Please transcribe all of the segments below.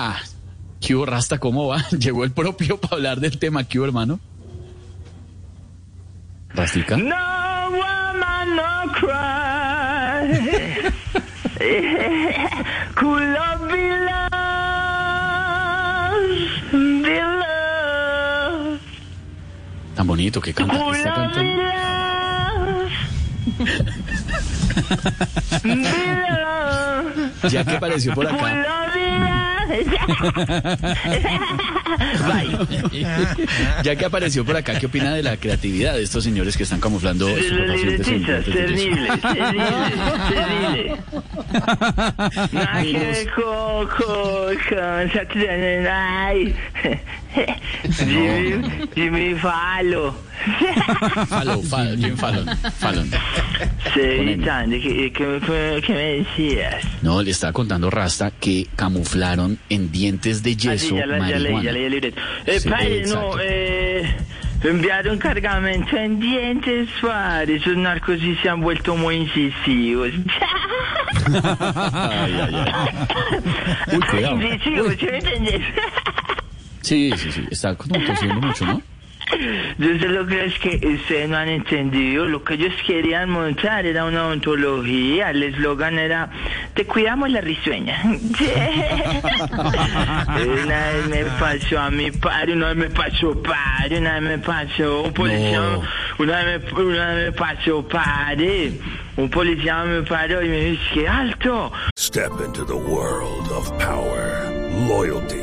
Ah, ¿qué hubo, Rasta? ¿Cómo va? Llegó el propio para hablar del tema. ¿Qué hubo, hermano? ¿Rastica? No woman, no cry. cool love be lost. Tan bonito que canta. Cool Está love be cantando. be. Ya que apareció por acá. love be. Bye. Ya que apareció por acá, ¿qué opina de la creatividad de estos señores que están camuflando terrible, terrible, terrible. Nada que ver con, con, con Saturday Night. Jimmy, Jimmy Fallon. Fallon, Fallon, Jim Fallon. Fallon. Sí, Sandy, ¿qué, qué, qué- me decías? No, le estaba contando Rasta que camuflaron en dientes de Ah, sí, yeso ya, la- ya leí, ya leí el libreto. Eh, Sí, padre, no, eh, enviaron cargamento en dientes, padre. Esos narcos sí se han vuelto muy incisivos. Ay, ay, ay. Uy, cuidado. Incisivos, ¿sí me entendés? Sí, sí, sí, está como tosiendo mucho, ¿no? Yo sé lo que es que ustedes no han entendido. Lo que ellos querían montar era una ontología. El eslogan era, te cuidamos la risueña. una vez me pasó a mi padre, una vez me pasó padre, una vez me pasó un policía, No. una, vez me, una vez me pasó padre. Un policía me paró y me dice, alto. Step into the world of power, loyalty,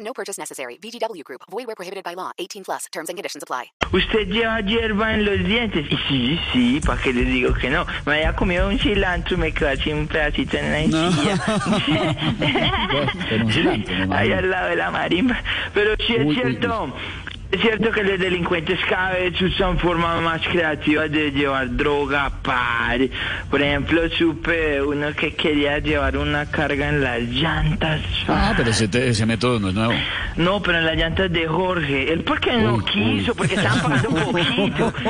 No purchase necessary. VGW Group. Void where prohibited by law. 18 plus. Terms and conditions apply. ¿Usted lleva hierba en los dientes? Y sí, sí, ¿para qué les digo que no? Me había comido un cilantro y me quedó así un pedacito en la encía. Me Ahí al lado de la marimba. Pero sí es Uy, uy, cierto. Es cierto que los delincuentes cada vez usan formas más creativas de llevar droga, padre. Por ejemplo, supe uno que quería llevar una carga en las llantas. Ah, pero ese, te- ese método no es nuevo. No, pero en las llantas de Jorge. Él porque no quiso, uy. porque estaban pagando un poquito.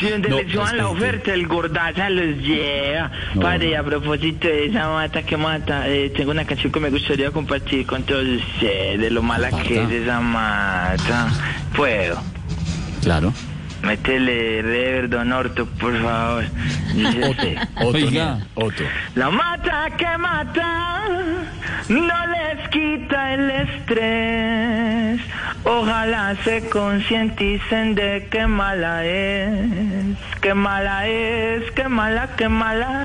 Si donde No, les suban la oferta, el gordaza los lleva. No, Padre, no. a propósito de esa mata que mata, eh, tengo una canción que me gustaría compartir con todos ustedes, de lo mala que es esa mata. Puedo. Claro. Métele rever, don Orto, por favor. Así. Otto, Oiga. no, Otto. La mata que mata no les quita el estrés. Ojalá se concienticen de qué mala es, qué mala es, qué mala, qué mala,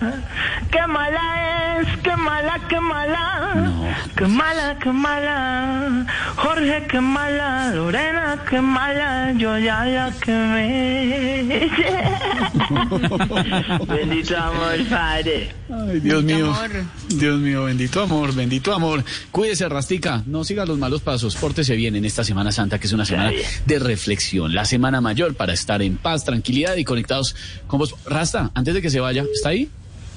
qué mala es, qué mala, qué mala, No. qué mala, qué mala, Jorge, qué mala, Lorena, qué mala, yo ya la quemé. Bendito amor, Padre. Ay, Dios mío. Dios mío, bendito amor, bendito amor. Cuídese, Rastica. No siga los malos pasos. Pórtese bien en esta Semana Santa, que es una semana de reflexión. La semana mayor para estar en paz, tranquilidad y conectados con vos. Rasta, antes de que se vaya, ¿está ahí?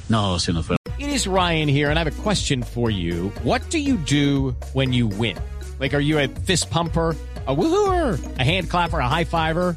No, se nos fue. It is Ryan here, and I have a question for you. What do you do when you win? Like, are you a fist pumper? A woohooer, a hand clapper, a high fiver.